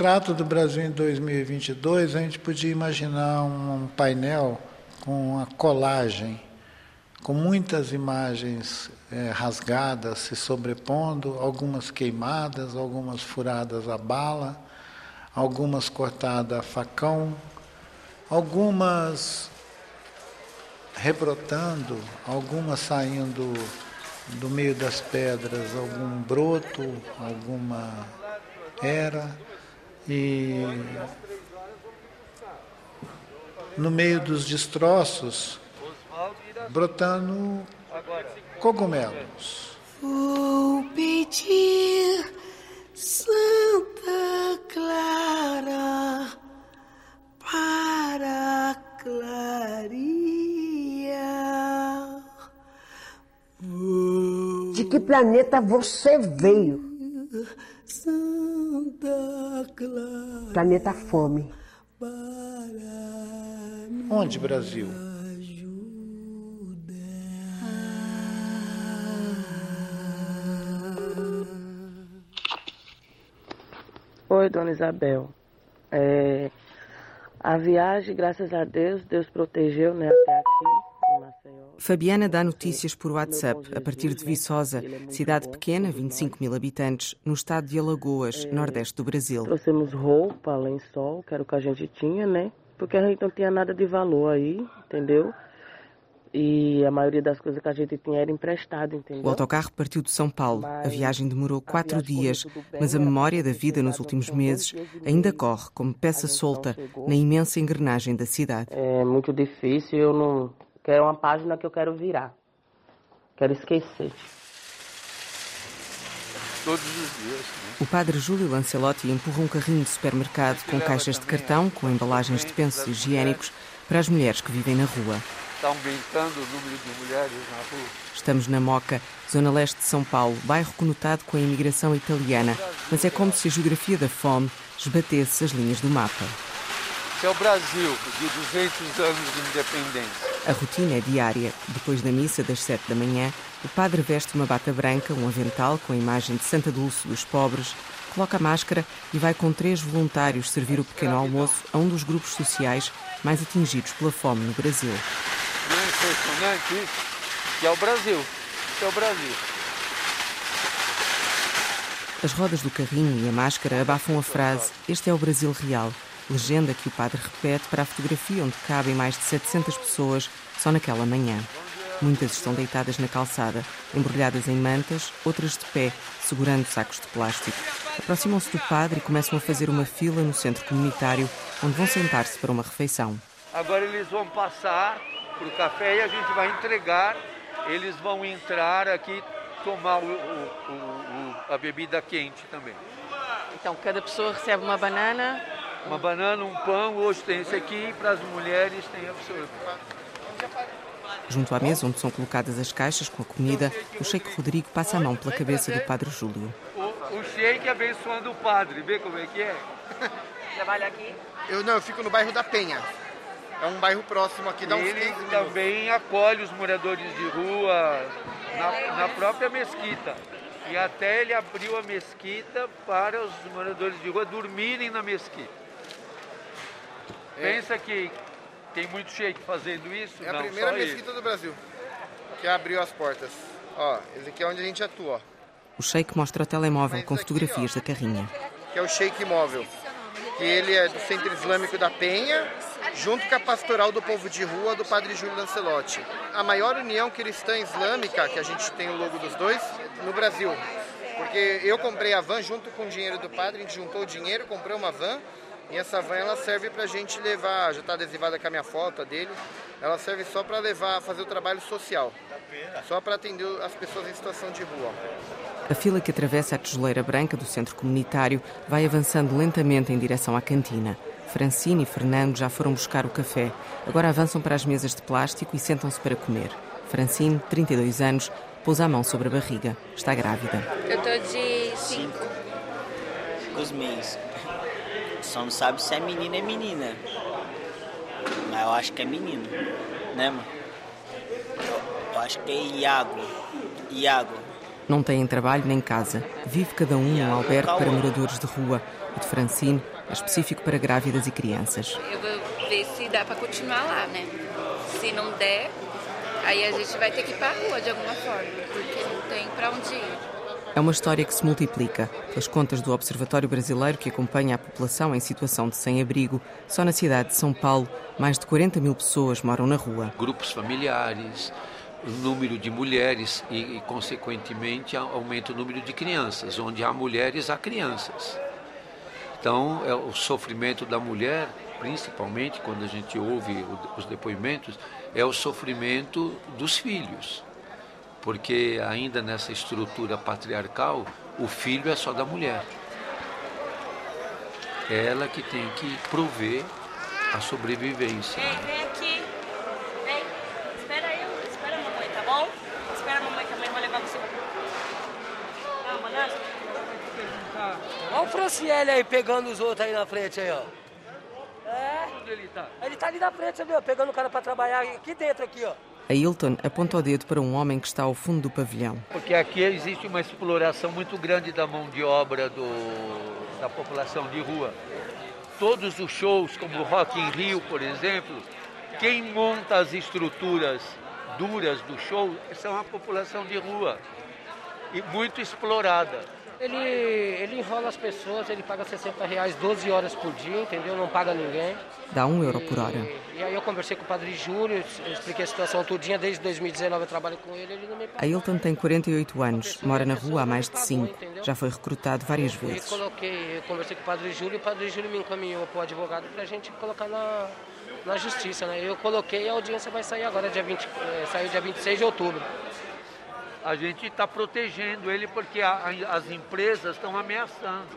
retrato do Brasil em 2022, a gente podia imaginar um painel com a colagem, com muitas imagens é, rasgadas se sobrepondo, algumas queimadas, algumas furadas a bala, algumas cortadas a facão, algumas rebrotando, algumas saindo do meio das pedras, algum broto, alguma era, e no meio dos destroços, brotando cogumelos. Vou pedir Santa Clara para clarear. De que planeta você veio? Santa Clara. Planeta Fome. Onde, Brasil? Oi, dona Isabel. É, a viagem, graças a Deus, Deus protegeu né, até. Fabiana dá notícias por WhatsApp a partir de Viçosa, cidade pequena, 25 mil habitantes, no estado de Alagoas, nordeste do Brasil. Trouxemos roupa, lençol, que era o que a gente tinha, né? Porque a gente não tinha nada de valor aí, entendeu? E a maioria das coisas que a gente tinha era emprestado, entendeu? O autocarro partiu de São Paulo. A viagem demorou quatro dias, mas a né? memória da vida nos últimos meses ainda corre como peça solta na imensa engrenagem da cidade. É muito difícil, eu não quero uma página que eu quero virar. Quero esquecer. Todos os dias. Né? O padre Júlio Lancelotti empurra um carrinho de supermercado com caixas de cartão com embalagens de pensos higiênicos para as mulheres que vivem na rua. Está aumentando o número de mulheres na rua. Estamos na Moca, zona leste de São Paulo, bairro conotado com a imigração italiana, mas é como se a geografia da fome esbatesse as linhas do mapa. Esse é o Brasil, de 200 anos de independência. A rotina é diária. Depois da missa das sete da manhã, o padre veste uma bata branca, um avental com a imagem de Santa Dulce dos Pobres, coloca a máscara e vai com três voluntários servir o pequeno almoço a um dos grupos sociais mais atingidos pela fome no Brasil. É impressionante isso? Que é o Brasil. É o Brasil. As rodas do carrinho e a máscara abafam a frase Este é o Brasil real, legenda que o padre repete para a fotografia onde cabem mais de 700 pessoas só naquela manhã. Muitas estão deitadas na calçada, embrulhadas em mantas, outras de pé, segurando sacos de plástico. Aproximam-se do padre e começam a fazer uma fila no centro comunitário, onde vão sentar-se para uma refeição. Agora eles vão passar para o café e a gente vai entregar. Eles vão entrar aqui tomar o, o, o, a bebida quente também. Então, cada pessoa recebe uma banana. Uma banana, um pão, hoje tem esse aqui, para as mulheres tem a pessoa. Junto à mesa onde são colocadas as caixas com a comida, o Sheik Rodrigo passa a mão pela cabeça do Padre Júlio. O, o Sheik abençoando o padre, vê como é que é? Trabalha aqui? Eu não, eu fico no bairro da Penha. É um bairro próximo aqui, dá uns Ele 15 minutos. também acolhe os moradores de rua na, na própria mesquita. E até ele abriu a mesquita para os moradores de rua dormirem na mesquita. Pensa que tem muito sheik fazendo isso? É a Não, primeira só ele. mesquita do Brasil que abriu as portas. Ó, esse aqui é onde a gente atua, ó, O Sheik mostra o telemóvel com fotografias da carrinha. que é o Sheik Móvel. Que ele é do Centro Islâmico da Penha, junto com a Pastoral do Povo de Rua do Padre Júlio Lancelotti. A maior união cristã islâmica, que a gente tem o logo dos dois, no Brasil. Porque eu comprei a van junto com o dinheiro do padre, a gente juntou o dinheiro, comprou uma van, e essa van ela serve pra gente levar, já está adesivada com a minha foto a dele, ela serve só para levar, fazer o trabalho social. Só para atender as pessoas em situação de rua. A fila que atravessa a tijoleira branca do centro comunitário vai avançando lentamente em direção à cantina. Francine e Fernando já foram buscar o café. Agora avançam para as mesas de plástico e sentam-se para comer. Francine, 32 anos, pousa a mão sobre a barriga. Está grávida. Eu tô de 5. Os meses. Só não sabe se é menina ou é menina. Mas eu acho que é menino. Né, mano? Eu, eu acho que é Iago. Iago. Não têm trabalho nem casa. Vive cada um num albergue para moradores de rua. O de Francine é específico para grávidas e crianças. Eu vou ver se dá para continuar lá, né? Se não der, aí a gente vai ter que ir para a rua de alguma forma, porque não tem para onde ir. É uma história que se multiplica. Pelas contas do Observatório Brasileiro que acompanha a população em situação de sem-abrigo, só na cidade de São Paulo, mais de 40 mil pessoas moram na rua. Grupos familiares, número de mulheres e, e, consequentemente, aumenta o número de crianças. Onde há mulheres, há crianças. Então, é o sofrimento da mulher, principalmente quando a gente ouve os depoimentos, é o sofrimento dos filhos porque ainda nessa estrutura patriarcal, o filho é só da mulher. É ela que tem que prover a sobrevivência. Vem, vem aqui. Vem. Espera eu, espera a mamãe, tá bom? Espera a mamãe que a mãe vai levar você. Calma, né? Olha o Franciele aí pegando os outros aí na frente aí, ó. É. Onde ele tá? Ele tá ali na frente, viu? Pegando o cara pra trabalhar aqui dentro aqui, ó. A Hilton aponta o dedo para um homem que está ao fundo do pavilhão. Porque aqui existe uma exploração muito grande da mão de obra do, da população de rua. Todos os shows, como o Rock in Rio, por exemplo, quem monta as estruturas duras do show são a população de rua. E muito explorada. Ele, ele enrola as pessoas, ele paga 60 reais 12 horas por dia, entendeu? Não paga ninguém. Dá um euro por hora. E, e aí eu conversei com o Padre Júlio, expliquei a situação tudinha, desde 2019 eu trabalho com ele, ele não me A Hilton tem 48 anos, mora na rua há mais de 5. Já foi recrutado várias vezes. Eu coloquei, eu conversei com o Padre Júlio e o Padre Júlio me encaminhou para o advogado para a gente colocar na, na justiça, né? Eu coloquei e a audiência vai sair agora, dia 20, é, saiu dia 26 de outubro a gente está protegendo ele porque a, a, as empresas estão ameaçando.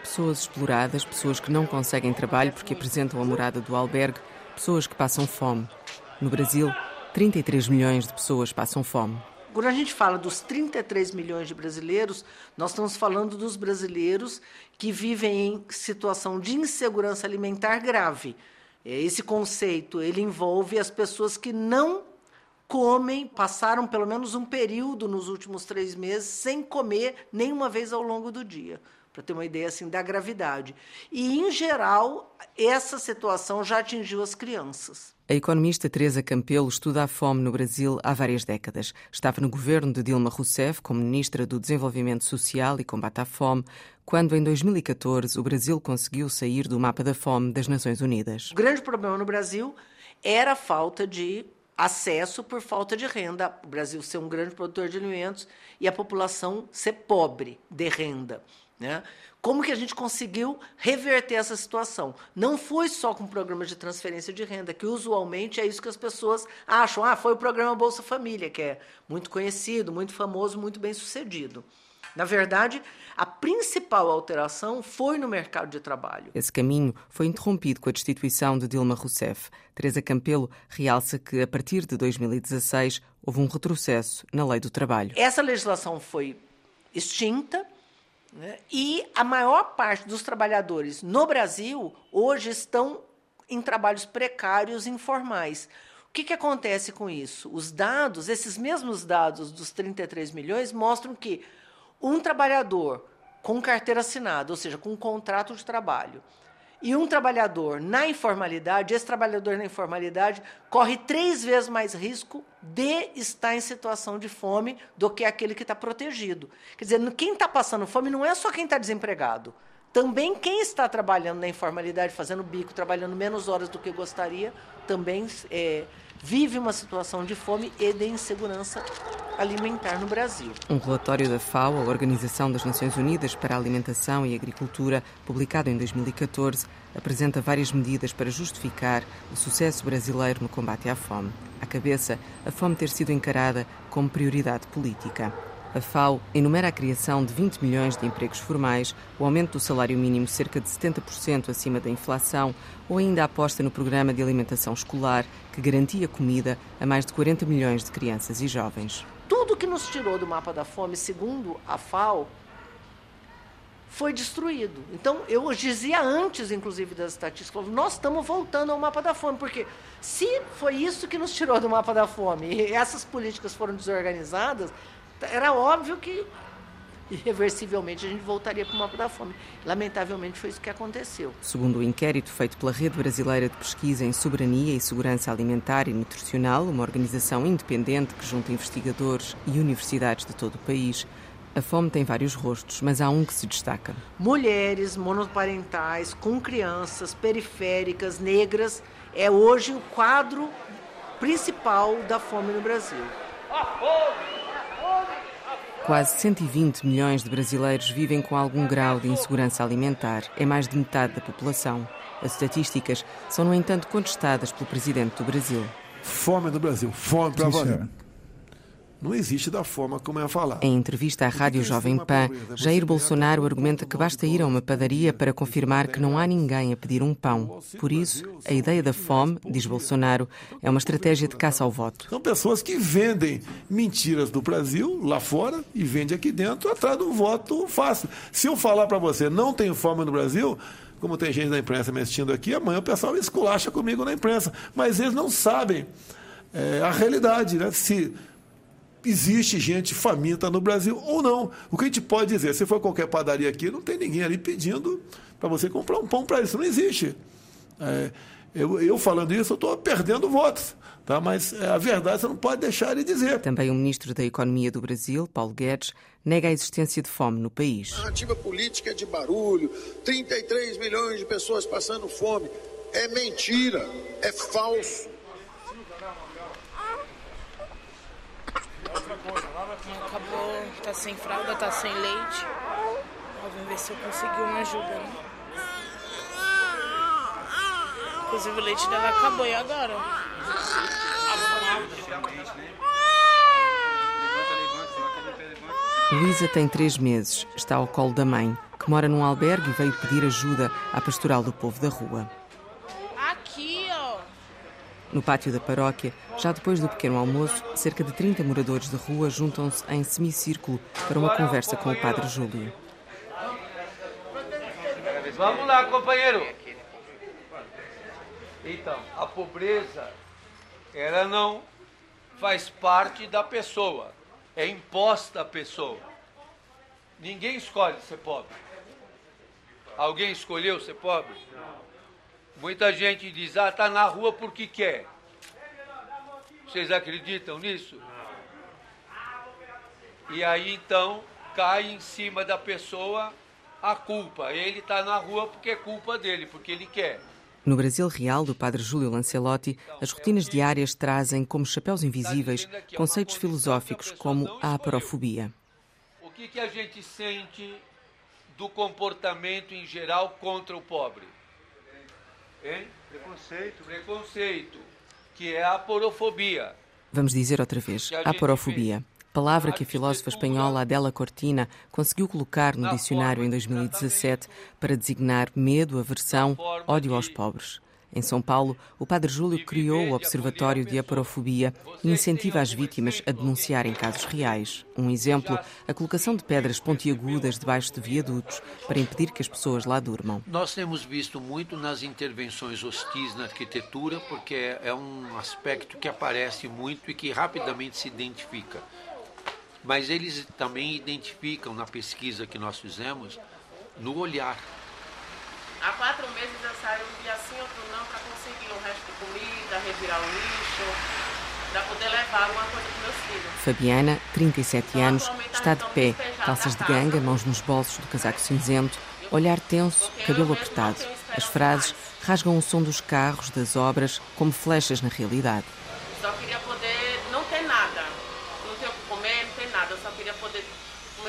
Pessoas exploradas, pessoas que não conseguem trabalho porque apresentam a morada do albergue, pessoas que passam fome. No Brasil, 33 milhões de pessoas passam fome. Quando a gente fala dos 33 milhões de brasileiros, nós estamos falando dos brasileiros que vivem em situação de insegurança alimentar grave. Esse conceito ele envolve as pessoas que não comem, passaram pelo menos um período nos últimos três meses sem comer nenhuma vez ao longo do dia, para ter uma ideia assim da gravidade. E, em geral, essa situação já atingiu as crianças. A economista Teresa Campelo estuda a fome no Brasil há várias décadas. Estava no governo de Dilma Rousseff como ministra do Desenvolvimento Social e Combate à Fome, quando em 2014 o Brasil conseguiu sair do mapa da fome das Nações Unidas. O grande problema no Brasil era a falta de acesso por falta de renda. O Brasil ser um grande produtor de alimentos e a população ser pobre de renda. Né? Como que a gente conseguiu reverter essa situação? Não foi só com programas de transferência de renda, que usualmente é isso que as pessoas acham. Ah, foi o programa Bolsa Família, que é muito conhecido, muito famoso, muito bem sucedido. Na verdade, a principal alteração foi no mercado de trabalho. Esse caminho foi interrompido com a destituição de Dilma Rousseff. Teresa Campelo realça que, a partir de 2016, houve um retrocesso na lei do trabalho. Essa legislação foi extinta né, e a maior parte dos trabalhadores no Brasil hoje estão em trabalhos precários informais. O que, que acontece com isso? Os dados, esses mesmos dados dos 33 milhões, mostram que um trabalhador com carteira assinada, ou seja, com um contrato de trabalho, e um trabalhador na informalidade, esse trabalhador na informalidade corre três vezes mais risco de estar em situação de fome do que aquele que está protegido. Quer dizer, quem está passando fome não é só quem está desempregado. Também quem está trabalhando na informalidade, fazendo bico, trabalhando menos horas do que gostaria, também é, vive uma situação de fome e de insegurança alimentar no Brasil. Um relatório da FAO, a Organização das Nações Unidas para a Alimentação e Agricultura, publicado em 2014, apresenta várias medidas para justificar o sucesso brasileiro no combate à fome. À cabeça, a fome ter sido encarada como prioridade política. A FAO enumera a criação de 20 milhões de empregos formais, o aumento do salário mínimo cerca de 70% acima da inflação ou ainda a aposta no programa de alimentação escolar que garantia comida a mais de 40 milhões de crianças e jovens. Tudo que nos tirou do mapa da fome, segundo a FAO, foi destruído. Então, eu dizia antes, inclusive, das estatísticas, nós estamos voltando ao mapa da fome, porque se foi isso que nos tirou do mapa da fome e essas políticas foram desorganizadas, Era óbvio que irreversivelmente a gente voltaria para o mapa da fome. Lamentavelmente foi isso que aconteceu. Segundo o inquérito feito pela Rede Brasileira de Pesquisa em Soberania e Segurança Alimentar e Nutricional, uma organização independente que junta investigadores e universidades de todo o país, a fome tem vários rostos, mas há um que se destaca. Mulheres monoparentais, com crianças, periféricas, negras, é hoje o quadro principal da fome no Brasil. Quase 120 milhões de brasileiros vivem com algum grau de insegurança alimentar. É mais de metade da população. As estatísticas são, no entanto, contestadas pelo presidente do Brasil. Fome no Brasil, fome para valer não existe da forma como é falar. Em entrevista à Rádio Jovem Pan, Jair Bolsonaro argumenta que basta ir a uma padaria para confirmar que não há ninguém a pedir um pão. Por isso, a ideia da fome, diz Bolsonaro, é uma estratégia de caça ao voto. São pessoas que vendem mentiras do Brasil lá fora e vendem aqui dentro atrás do voto fácil. Se eu falar para você não tem fome no Brasil, como tem gente da imprensa me assistindo aqui, amanhã o pessoal esculacha comigo na imprensa. Mas eles não sabem é, a realidade, né? Se existe gente faminta no Brasil ou não. O que a gente pode dizer, se for qualquer padaria aqui, não tem ninguém ali pedindo para você comprar um pão para isso. Não existe. É, eu, eu, falando isso, eu estou perdendo votos. Tá? Mas é, a verdade você não pode deixar de dizer. Também o ministro da Economia do Brasil, Paulo Guedes, nega a existência de fome no país. A narrativa política é de barulho, 33 milhões de pessoas passando fome. É mentira, é falso. Acabou, tá sem fralda, tá sem leite. Vamos ver se eu consigo uma ajuda, né? Inclusive o leite dela acabou e agora? Luísa tem três meses, está ao colo da mãe, que mora num albergue e veio pedir ajuda à pastoral do povo da rua. No pátio da paróquia, já depois do pequeno almoço, cerca de 30 moradores de rua juntam-se em semicírculo para uma conversa com o Padre Júlio. Vamos lá, companheiro. Então, a pobreza, ela não faz parte da pessoa, é imposta à pessoa. Ninguém escolhe ser pobre. Alguém escolheu ser pobre? Muita gente diz, ah, está na rua porque quer. Vocês acreditam nisso? E aí então cai em cima da pessoa a culpa. Ele está na rua porque é culpa dele, porque ele quer. No Brasil Real, do padre Júlio Lancelotti, as rotinas diárias trazem como chapéus invisíveis conceitos filosóficos como a aparofobia. O que, que a gente sente do comportamento em geral contra o pobre? Hein? Preconceito. Preconceito, que é a porofobia. Vamos dizer outra vez, a porofobia. Palavra que a filósofa espanhola Adela Cortina conseguiu colocar no dicionário em 2017 para designar medo, aversão, ódio aos pobres. Em São Paulo, o Padre Júlio criou o Observatório de Aparofobia e incentiva as vítimas a denunciarem casos reais. Um exemplo, a colocação de pedras pontiagudas debaixo de viadutos para impedir que as pessoas lá durmam. Nós temos visto muito nas intervenções hostis na arquitetura, porque é um aspecto que aparece muito e que rapidamente se identifica. Mas eles também identificam na pesquisa que nós fizemos no olhar Há quatro meses eu saio um dia sim, outro não, para conseguir o resto de comida, revirar o lixo, para poder levar alguma coisa para meus filhos. Fabiana, 37 então, anos, está de pé, calças de ganga, mãos nos bolsos do casaco cinzento, olhar tenso, cabelo apertado. As frases rasgam o som dos carros, das obras, como flechas na realidade. Só queria poder não ter nada. Não ter o que comer, não ter nada. Eu só queria poder.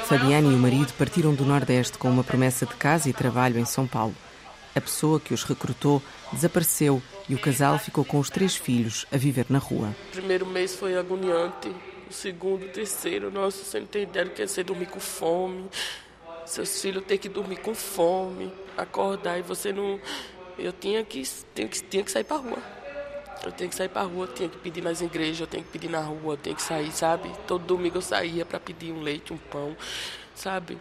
Fabiana e o marido partiram do Nordeste com uma promessa de casa e trabalho em São Paulo. A pessoa que os recrutou desapareceu e o casal ficou com os três filhos a viver na rua. O primeiro mês foi agoniante. O segundo, o terceiro, nossa, você não tem ideia do que é você dormir com fome. Seus filhos têm que dormir com fome, acordar e você não. Eu tinha que, tinha que, tinha que sair para rua. Eu tenho que sair para rua, tinha que pedir nas igrejas, eu tenho que pedir na rua, eu tenho que sair, sabe? Todo domingo eu saía para pedir um leite, um pão, sabe?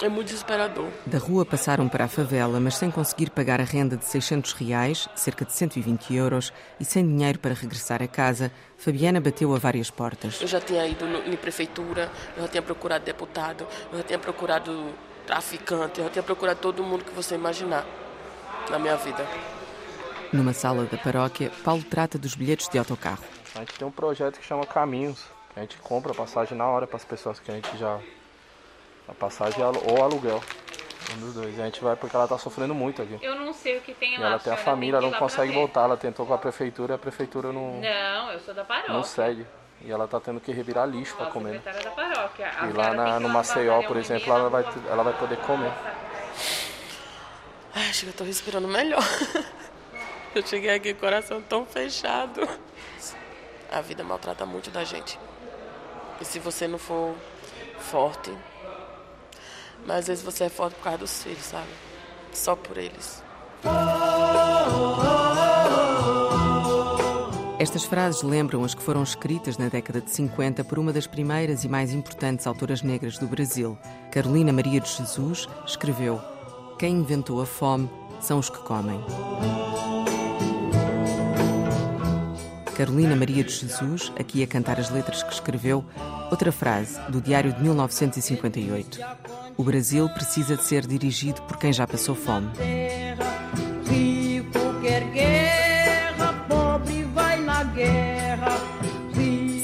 É muito desesperador. Da rua passaram para a favela, mas sem conseguir pagar a renda de 600 reais, cerca de 120 euros, e sem dinheiro para regressar a casa, Fabiana bateu a várias portas. Eu já tinha ido no, em prefeitura, eu já tinha procurado deputado, eu já tinha procurado traficante, eu já tinha procurado todo mundo que você imaginar na minha vida. Numa sala da paróquia, Paulo trata dos bilhetes de autocarro. A gente tem um projeto que chama Caminhos, que a gente compra a passagem na hora para as pessoas que a gente já. A passagem ou aluguel. Um dos dois. E a gente vai porque ela está sofrendo muito aqui. Eu não sei o que tem E lá. ela tem a família, ela não consegue voltar. Ela tentou com a prefeitura e a prefeitura não, Não, eu sou da paróquia. não segue. E ela tá tendo que revirar lixo para comer. da paróquia. A E lá na, no Maceió, por exemplo, ela vai, ela vai poder comer. Ai, acho que eu tô respirando melhor. Eu cheguei aqui com o coração tão fechado. A vida maltrata muito da gente. E se você não for forte. Mas às vezes você é forte por causa dos filhos, sabe? Só por eles. Estas frases lembram as que foram escritas na década de 50 por uma das primeiras e mais importantes autoras negras do Brasil. Carolina Maria de Jesus escreveu: Quem inventou a fome são os que comem. Carolina Maria de Jesus, aqui a cantar as letras que escreveu, outra frase do Diário de 1958. O Brasil precisa de ser dirigido por quem já passou fome.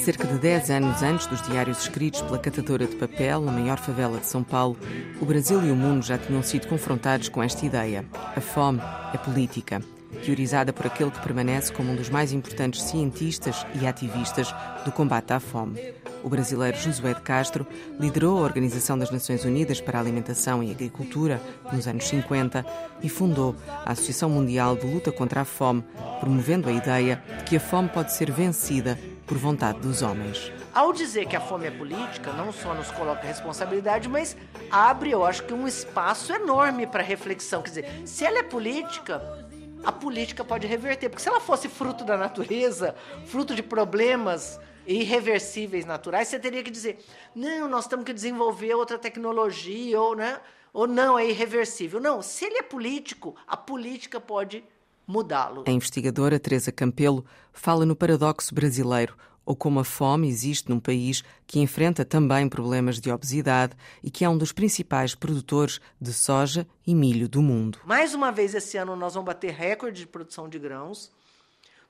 Cerca de 10 anos antes dos diários escritos pela catadora de papel na maior favela de São Paulo, o Brasil e o mundo já tinham sido confrontados com esta ideia. A fome é política, teorizada por aquele que permanece como um dos mais importantes cientistas e ativistas do combate à fome. O brasileiro Josué de Castro liderou a Organização das Nações Unidas para a Alimentação e Agricultura nos anos 50 e fundou a Associação Mundial de Luta contra a Fome, promovendo a ideia de que a fome pode ser vencida por vontade dos homens. Ao dizer que a fome é política, não só nos coloca responsabilidade, mas abre, eu acho que um espaço enorme para reflexão. Quer dizer, se ela é política, a política pode reverter. Porque se ela fosse fruto da natureza, fruto de problemas irreversíveis naturais, você teria que dizer: não, nós temos que desenvolver outra tecnologia, ou, né? ou não, é irreversível. Não, se ele é político, a política pode mudá-lo. A investigadora Teresa Campelo fala no paradoxo brasileiro, ou como a fome existe num país que enfrenta também problemas de obesidade e que é um dos principais produtores de soja e milho do mundo. Mais uma vez esse ano nós vamos bater recorde de produção de grãos.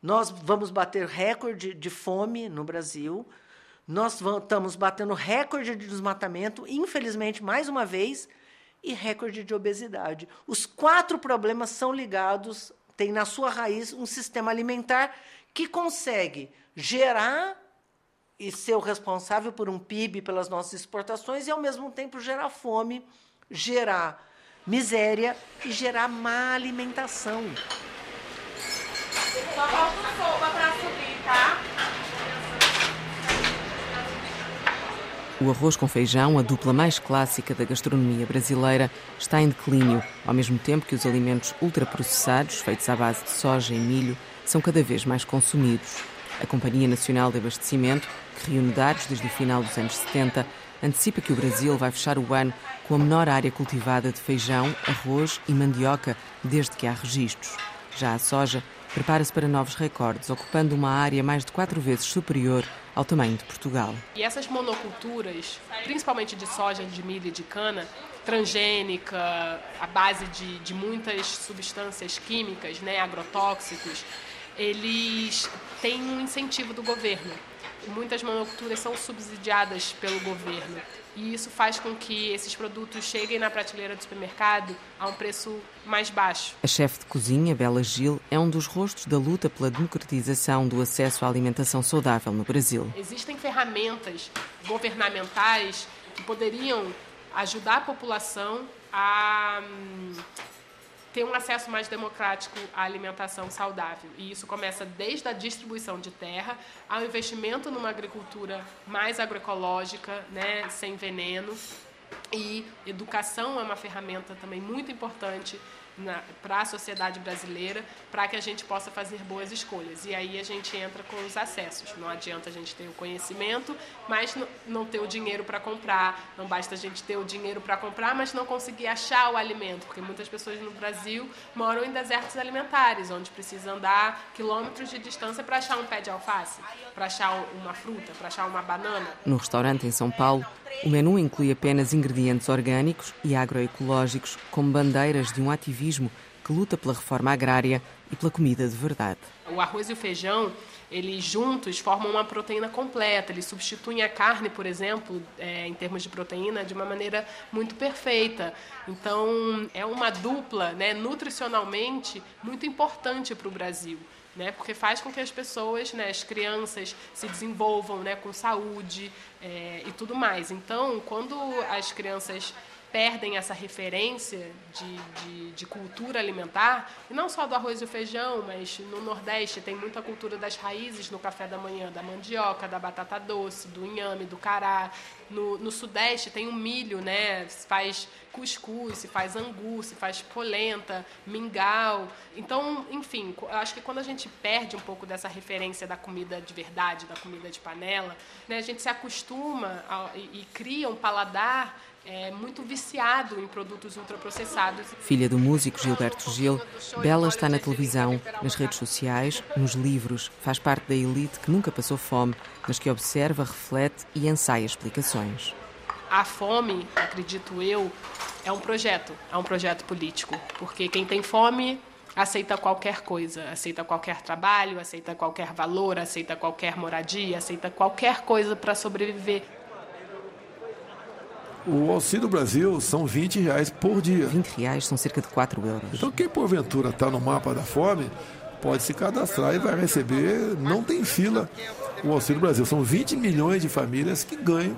Nós vamos bater recorde de fome no Brasil. Nós vamos, estamos batendo recorde de desmatamento, infelizmente, mais uma vez, e recorde de obesidade. Os quatro problemas são ligados, tem na sua raiz um sistema alimentar que consegue gerar e ser o responsável por um PIB pelas nossas exportações e, ao mesmo tempo, gerar fome, gerar miséria e gerar má alimentação. Só falta sopa pra subir, tá? O arroz com feijão, a dupla mais clássica da gastronomia brasileira, está em declínio, ao mesmo tempo que os alimentos ultraprocessados, feitos à base de soja e milho, são cada vez mais consumidos. A Companhia Nacional de Abastecimento, que reúne dados desde o final dos anos 70, antecipa que o Brasil vai fechar o ano com a menor área cultivada de feijão, arroz e mandioca desde que há registros. Já a soja prepara-se para novos recordes, ocupando uma área mais de quatro vezes superior ao tamanho de Portugal. E essas monoculturas, principalmente de soja, de milho e de cana, transgênica, à base de, de muitas substâncias químicas, né, agrotóxicos, eles têm um incentivo do governo. Muitas monoculturas são subsidiadas pelo governo. E isso faz com que esses produtos cheguem na prateleira do supermercado a um preço mais baixo. A chefe de cozinha, Bela Gil, é um dos rostos da luta pela democratização do acesso à alimentação saudável no Brasil. Existem ferramentas governamentais que poderiam ajudar a população a hum, ter um acesso mais democrático à alimentação saudável. E isso começa desde a distribuição de terra ao investimento numa agricultura mais agroecológica, né, sem veneno. E educação é uma ferramenta também muito importante para a sociedade brasileira, para que a gente possa fazer boas escolhas. E aí a gente entra com os acessos. Não adianta a gente ter o conhecimento, mas não ter o dinheiro para comprar. Não basta a gente ter o dinheiro para comprar, mas não conseguir achar o alimento, porque muitas pessoas no Brasil moram em desertos alimentares, onde precisa andar quilômetros de distância para achar um pé de alface, para achar uma fruta, para achar uma banana. No restaurante em São Paulo, o menu inclui apenas ingredientes orgânicos e agroecológicos, como bandeiras de um ativismo que luta pela reforma agrária e pela comida de verdade. O arroz e o feijão, eles juntos formam uma proteína completa. Eles substituem a carne, por exemplo, é, em termos de proteína, de uma maneira muito perfeita. Então, é uma dupla, né, nutricionalmente, muito importante para o Brasil né? Porque faz com que as pessoas, né, as crianças se desenvolvam, né, com saúde é, e tudo mais. Então, quando as crianças perdem essa referência de, de, de, cultura alimentar, e não só do arroz e o feijão, mas no Nordeste tem muita cultura das raízes no café da manhã, da mandioca, da batata doce, do inhame, do cará. No, no Sudeste tem o milho, né? Se faz cuscuz, se faz angu, se faz polenta, mingau. Então, enfim, eu acho que quando a gente perde um pouco dessa referência da comida de verdade, da comida de panela, né, a gente se acostuma a, e, e cria um paladar é, muito viciado em produtos ultraprocessados. Filha do músico Gilberto Gil, Bela está na televisão, nas redes sociais, nos livros, faz parte da elite que nunca passou fome, mas que observa, reflete e ensaia explicações. A fome, acredito eu, é um projeto, é um projeto político, porque quem tem fome aceita qualquer coisa, aceita qualquer trabalho, aceita qualquer valor, aceita qualquer moradia, aceita qualquer coisa para sobreviver. O Auxílio Brasil são 20 reais por dia. 20 reais são cerca de 4 euros. Então quem porventura está no mapa da fome pode se cadastrar e vai receber, não tem fila, o Auxílio Brasil. São 20 milhões de famílias que ganham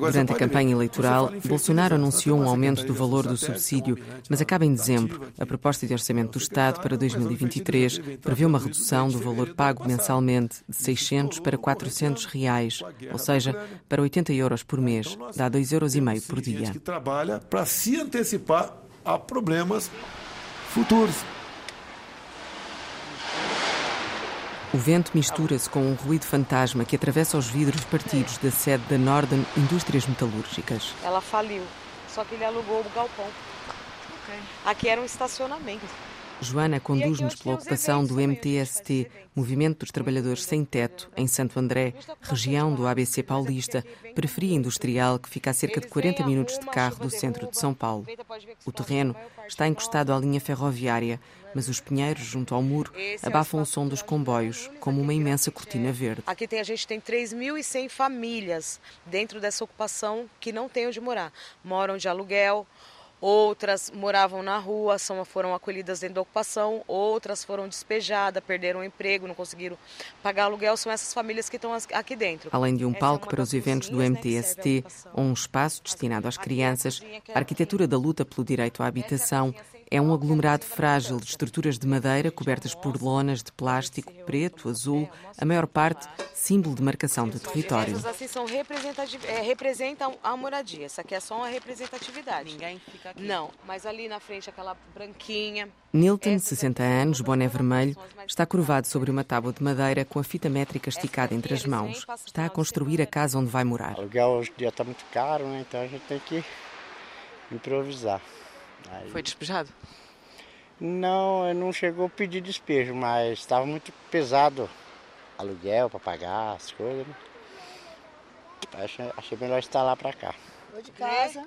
Durante a campanha eleitoral, Bolsonaro anunciou um aumento do valor do subsídio, mas acaba em dezembro. A proposta de orçamento do Estado para 2023 prevê uma redução do valor pago mensalmente de 600 para 400 reais, ou seja, para 80 euros por mês, dá 2,5 euros por dia. que trabalha para se antecipar a problemas futuros. O vento mistura-se com um ruído fantasma que atravessa os vidros partidos da sede da Northern Indústrias Metalúrgicas. Ela faliu, só que ele alugou o galpão. Aqui era um estacionamento. Joana conduz-nos pela ocupação do MTST, Movimento dos Trabalhadores Sem Teto, em Santo André, região do ABC paulista, periferia industrial que fica a cerca de 40 minutos de carro do centro de São Paulo. O terreno está encostado à linha ferroviária, mas os pinheiros junto ao muro abafam o som dos comboios, como uma imensa cortina verde. Aqui tem, a gente tem 3.100 famílias dentro dessa ocupação que não têm onde morar. Moram de aluguel, outras moravam na rua, são, foram acolhidas dentro da ocupação, outras foram despejadas, perderam o emprego, não conseguiram pagar aluguel, são essas famílias que estão aqui dentro. Além de um palco é para os eventos do MTST, ou um espaço destinado às crianças, a arquitetura da luta pelo direito à habitação é um aglomerado frágil de estruturas de madeira cobertas por lonas de plástico preto, azul, a maior parte símbolo de marcação de território. Essas assim são é, representam a moradia. Essa aqui é só uma representatividade. Ninguém fica aqui. Não, mas ali na frente aquela branquinha. Nilton, 60 anos, boné vermelho, está curvado sobre uma tábua de madeira com a fita métrica esticada entre as mãos. Está a construir a casa onde vai morar. O aluguel hoje em dia está muito caro, né? então a gente tem que improvisar. Aí... Foi despejado? Não, não chegou a pedir despejo, mas estava muito pesado aluguel para pagar as coisas. Né? Achei, achei melhor estar lá para cá. De casa.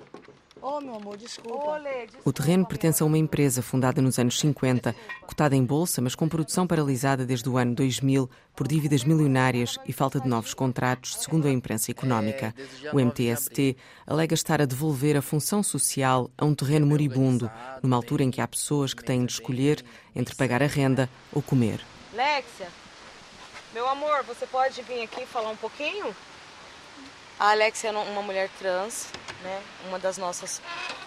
Oh, meu amor, desculpa. Olê, desculpa. O terreno pertence a uma empresa fundada nos anos 50, cotada em bolsa, mas com produção paralisada desde o ano 2000 por dívidas milionárias e falta de novos contratos, segundo a imprensa económica. O MTST alega estar a devolver a função social a um terreno moribundo, numa altura em que há pessoas que têm de escolher entre pagar a renda ou comer. Lexia, meu amor, você pode vir aqui falar um pouquinho? A Alexia é uma mulher trans, né? Uma das nossas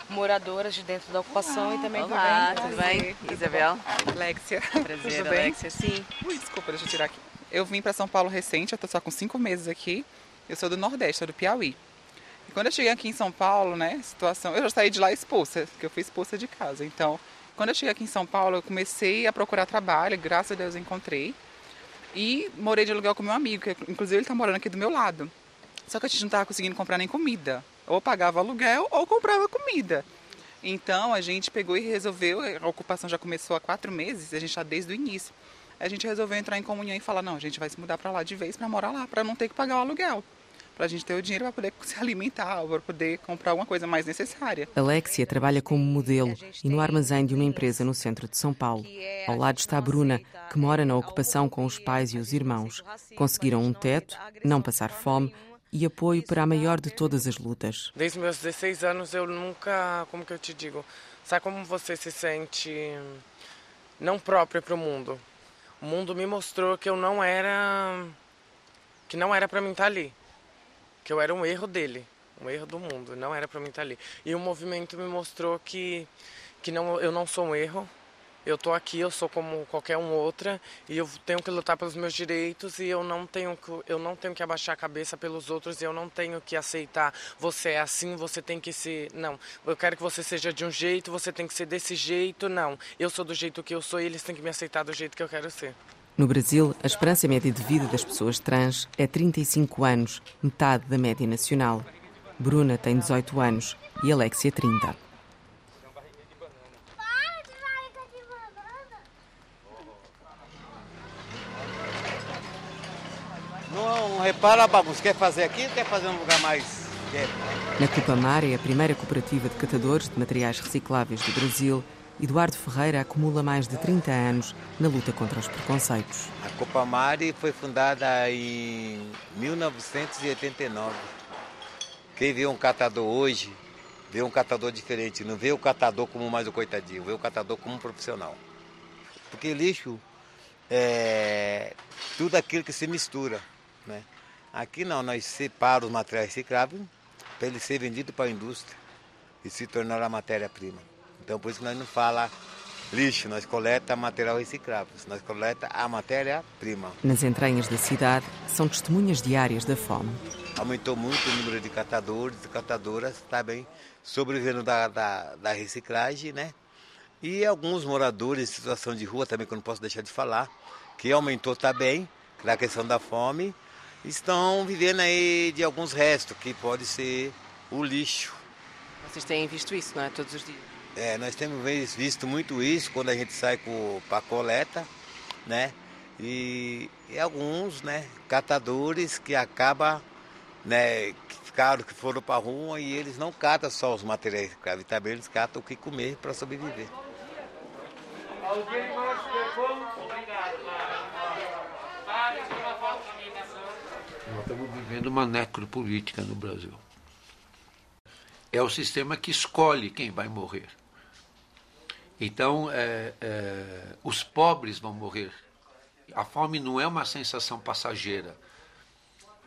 moradoras de dentro da ocupação Olá. e também Olá, tudo bem? Tudo Isabel? Alexia. Prazer, tudo bem? Alexia. Sim. Ui, desculpa, deixa eu tirar aqui. Eu vim para São Paulo recente, eu tô só com cinco meses aqui. Eu sou do Nordeste, sou do Piauí. Quando eu cheguei aqui em São Paulo, né, situação, eu já saí de lá expulsa, porque eu fui expulsa de casa. Então, quando eu cheguei aqui em São Paulo, eu comecei a procurar trabalho, graças a Deus eu encontrei. E morei de aluguel com meu amigo, que inclusive ele está morando aqui do meu lado. Só que a gente não estava conseguindo comprar nem comida. Ou pagava aluguel ou comprava comida. Então a gente pegou e resolveu, a ocupação já começou há quatro meses, a gente está desde o início. A gente resolveu entrar em comunhão e falar, não, a gente vai se mudar para lá de vez para morar lá, para não ter que pagar o aluguel para a gente ter o dinheiro para poder se alimentar, para poder comprar alguma coisa mais necessária. Alexia trabalha como modelo e no armazém de uma empresa no centro de São Paulo. Ao lado está a Bruna, que mora na ocupação com os pais e os irmãos. Conseguiram um teto, não passar fome e apoio para a maior de todas as lutas. Desde meus 16 anos eu nunca, como que eu te digo, sabe como você se sente não própria para o mundo? O mundo me mostrou que eu não era que não era para mim estar ali que eu era um erro dele, um erro do mundo, não era para mim estar ali. E o movimento me mostrou que que não eu não sou um erro. Eu tô aqui, eu sou como qualquer um outra e eu tenho que lutar pelos meus direitos e eu não tenho que eu não tenho que abaixar a cabeça pelos outros e eu não tenho que aceitar você é assim, você tem que ser, não. Eu quero que você seja de um jeito, você tem que ser desse jeito, não. Eu sou do jeito que eu sou e eles têm que me aceitar do jeito que eu quero ser. No Brasil, a esperança média de vida das pessoas trans é 35 anos, metade da média nacional. Bruna tem 18 anos e Alexia 30. Repara a bagunça. Quer fazer aqui ou quer fazer um lugar mais? Na Cupamar é a primeira cooperativa de catadores de materiais recicláveis do Brasil Eduardo Ferreira acumula mais de 30 anos na luta contra os preconceitos. A Copa Mari foi fundada em 1989. Quem vê um catador hoje, vê um catador diferente, não vê o catador como mais um coitadinho, vê o catador como um profissional. Porque lixo é tudo aquilo que se mistura. Né? Aqui não, nós separamos os materiais recicláveis para ele ser vendido para a indústria e se tornar a matéria-prima. Então por isso que nós não fala lixo, nós coleta material reciclável, nós coleta a matéria-prima. Nas entranhas da cidade, são testemunhas diárias da fome. Aumentou muito o número de catadores e catadoras, está bem, sobrevivendo da, da, da, reciclagem, né? E alguns moradores em situação de rua também, que eu não posso deixar de falar, que aumentou também, na questão da fome, estão vivendo aí de alguns restos, que pode ser o lixo. Vocês têm visto isso, não é? Todos os dias? É, nós temos visto muito isso quando a gente sai para coleta, né? E, e, alguns, né, catadores que acabam, né, que ficaram, que foram para a rua e eles não catam só os materiais escravos, também eles catam o que comer para sobreviver. Alguém mais Obrigado. Nós estamos vivendo uma necropolítica no Brasil. É o sistema que escolhe quem vai morrer. Então, é, é, os pobres vão morrer. A fome não é uma sensação passageira,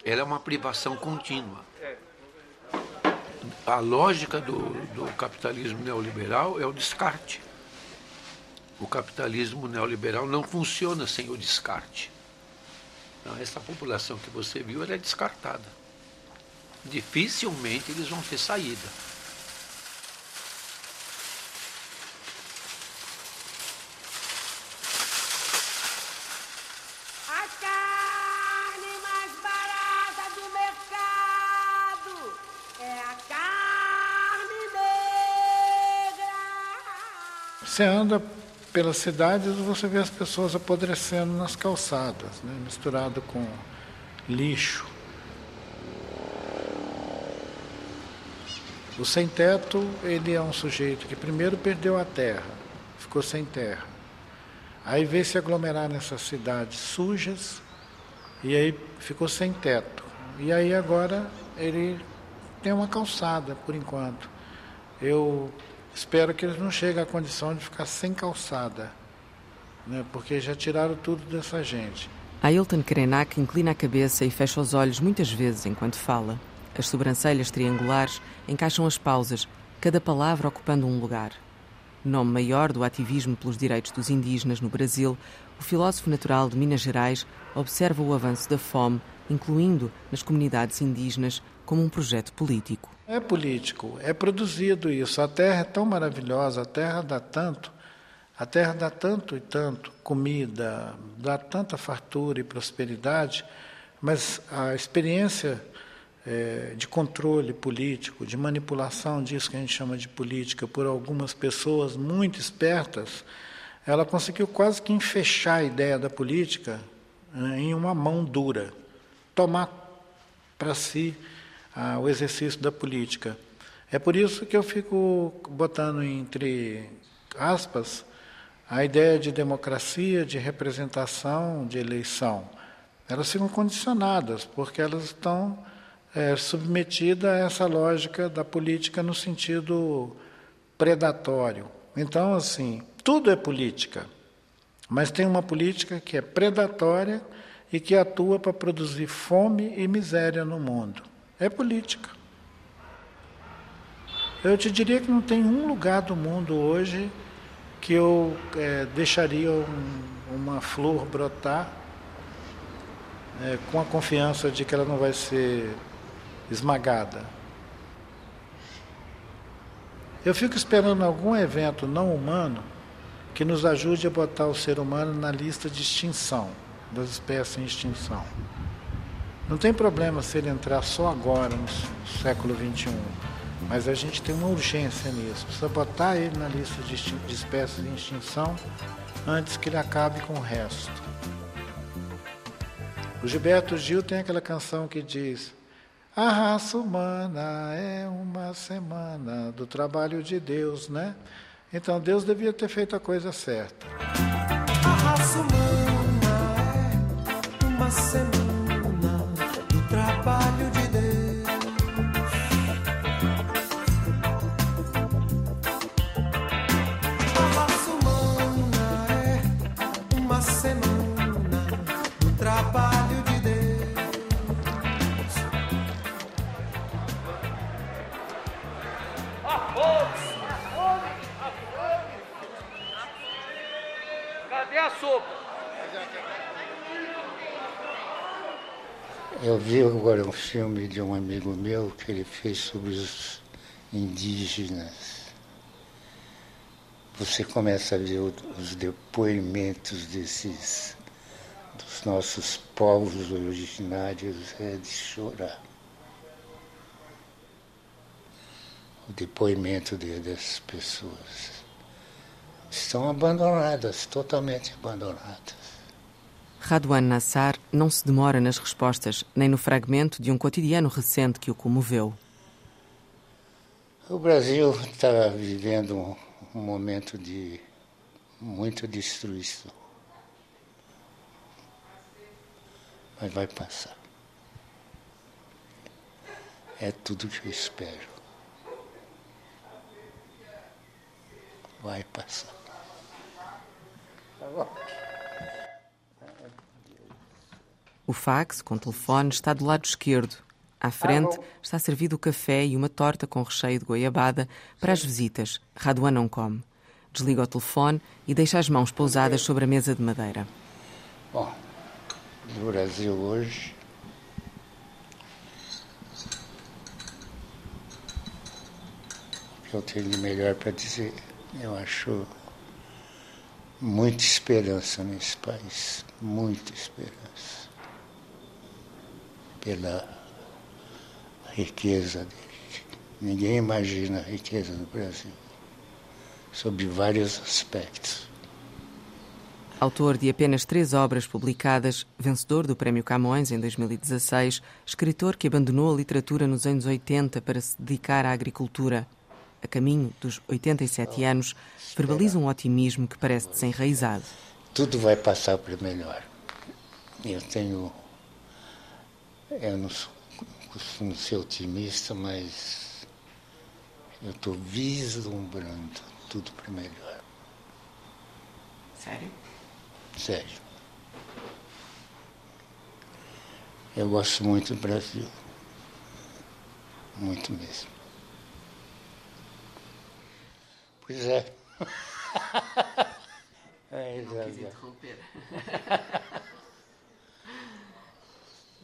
ela é uma privação contínua. A lógica do, do capitalismo neoliberal é o descarte. O capitalismo neoliberal não funciona sem o descarte. Então, essa população que você viu ela é descartada. Dificilmente eles vão ter saída. Você anda pelas cidades, você vê as pessoas apodrecendo nas calçadas, né? misturado com lixo. O sem-teto, ele é um sujeito que primeiro perdeu a terra, ficou sem terra. Aí veio se aglomerar nessas cidades sujas e aí ficou sem teto. E aí agora ele tem uma calçada, por enquanto. Eu Espero que eles não cheguem à condição de ficar sem calçada, né? porque já tiraram tudo dessa gente. Ailton Krenak inclina a cabeça e fecha os olhos muitas vezes enquanto fala. As sobrancelhas triangulares encaixam as pausas, cada palavra ocupando um lugar. Nome maior do ativismo pelos direitos dos indígenas no Brasil, o filósofo natural de Minas Gerais observa o avanço da fome, incluindo nas comunidades indígenas, como um projeto político. É político, é produzido isso. A terra é tão maravilhosa, a terra dá tanto, a terra dá tanto e tanto comida, dá tanta fartura e prosperidade, mas a experiência é, de controle político, de manipulação disso que a gente chama de política por algumas pessoas muito espertas, ela conseguiu quase que enfechar a ideia da política né, em uma mão dura, tomar para si ah, o exercício da política. É por isso que eu fico botando entre aspas a ideia de democracia, de representação, de eleição. Elas ficam condicionadas, porque elas estão é, submetidas a essa lógica da política no sentido predatório. Então, assim, tudo é política, mas tem uma política que é predatória e que atua para produzir fome e miséria no mundo. É política. Eu te diria que não tem um lugar do mundo hoje que eu é, deixaria um, uma flor brotar é, com a confiança de que ela não vai ser esmagada. Eu fico esperando algum evento não humano que nos ajude a botar o ser humano na lista de extinção, das espécies em extinção. Não tem problema se ele entrar só agora, no século XXI, mas a gente tem uma urgência nisso. Precisa botar ele na lista de, de espécies em extinção antes que ele acabe com o resto. O Gilberto Gil tem aquela canção que diz: A raça humana é uma semana do trabalho de Deus, né? Então Deus devia ter feito a coisa certa. A raça humana é uma semana agora um filme de um amigo meu que ele fez sobre os indígenas. Você começa a ver os depoimentos desses dos nossos povos originários é de chorar. O depoimento de- dessas pessoas estão abandonadas, totalmente abandonadas. Radwan Nassar não se demora nas respostas, nem no fragmento de um cotidiano recente que o comoveu. O Brasil está vivendo um, um momento de muita destruição. Mas vai passar. É tudo que eu espero. Vai passar. Tá bom. O fax, com telefone, está do lado esquerdo. À frente está servido o café e uma torta com recheio de goiabada para as visitas. Radwan não come. Desliga o telefone e deixa as mãos pousadas sobre a mesa de madeira. Bom, no Brasil hoje. O que eu tenho de melhor para dizer, eu acho muita esperança nesse país, muita esperança. Pela riqueza dele. Ninguém imagina a riqueza do Brasil, sob vários aspectos. Autor de apenas três obras publicadas, vencedor do Prémio Camões em 2016, escritor que abandonou a literatura nos anos 80 para se dedicar à agricultura. A caminho dos 87 anos, verbaliza um otimismo que parece desenraizado. Tudo vai passar para melhor. Eu tenho. Eu não sou, costumo ser otimista, mas eu estou vislumbrando tudo para melhor. Sério? Sério. Eu gosto muito do Brasil. Muito mesmo. Pois é. é exato.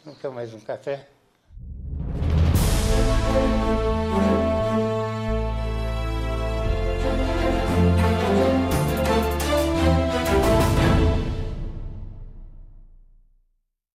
Não quer mais um café?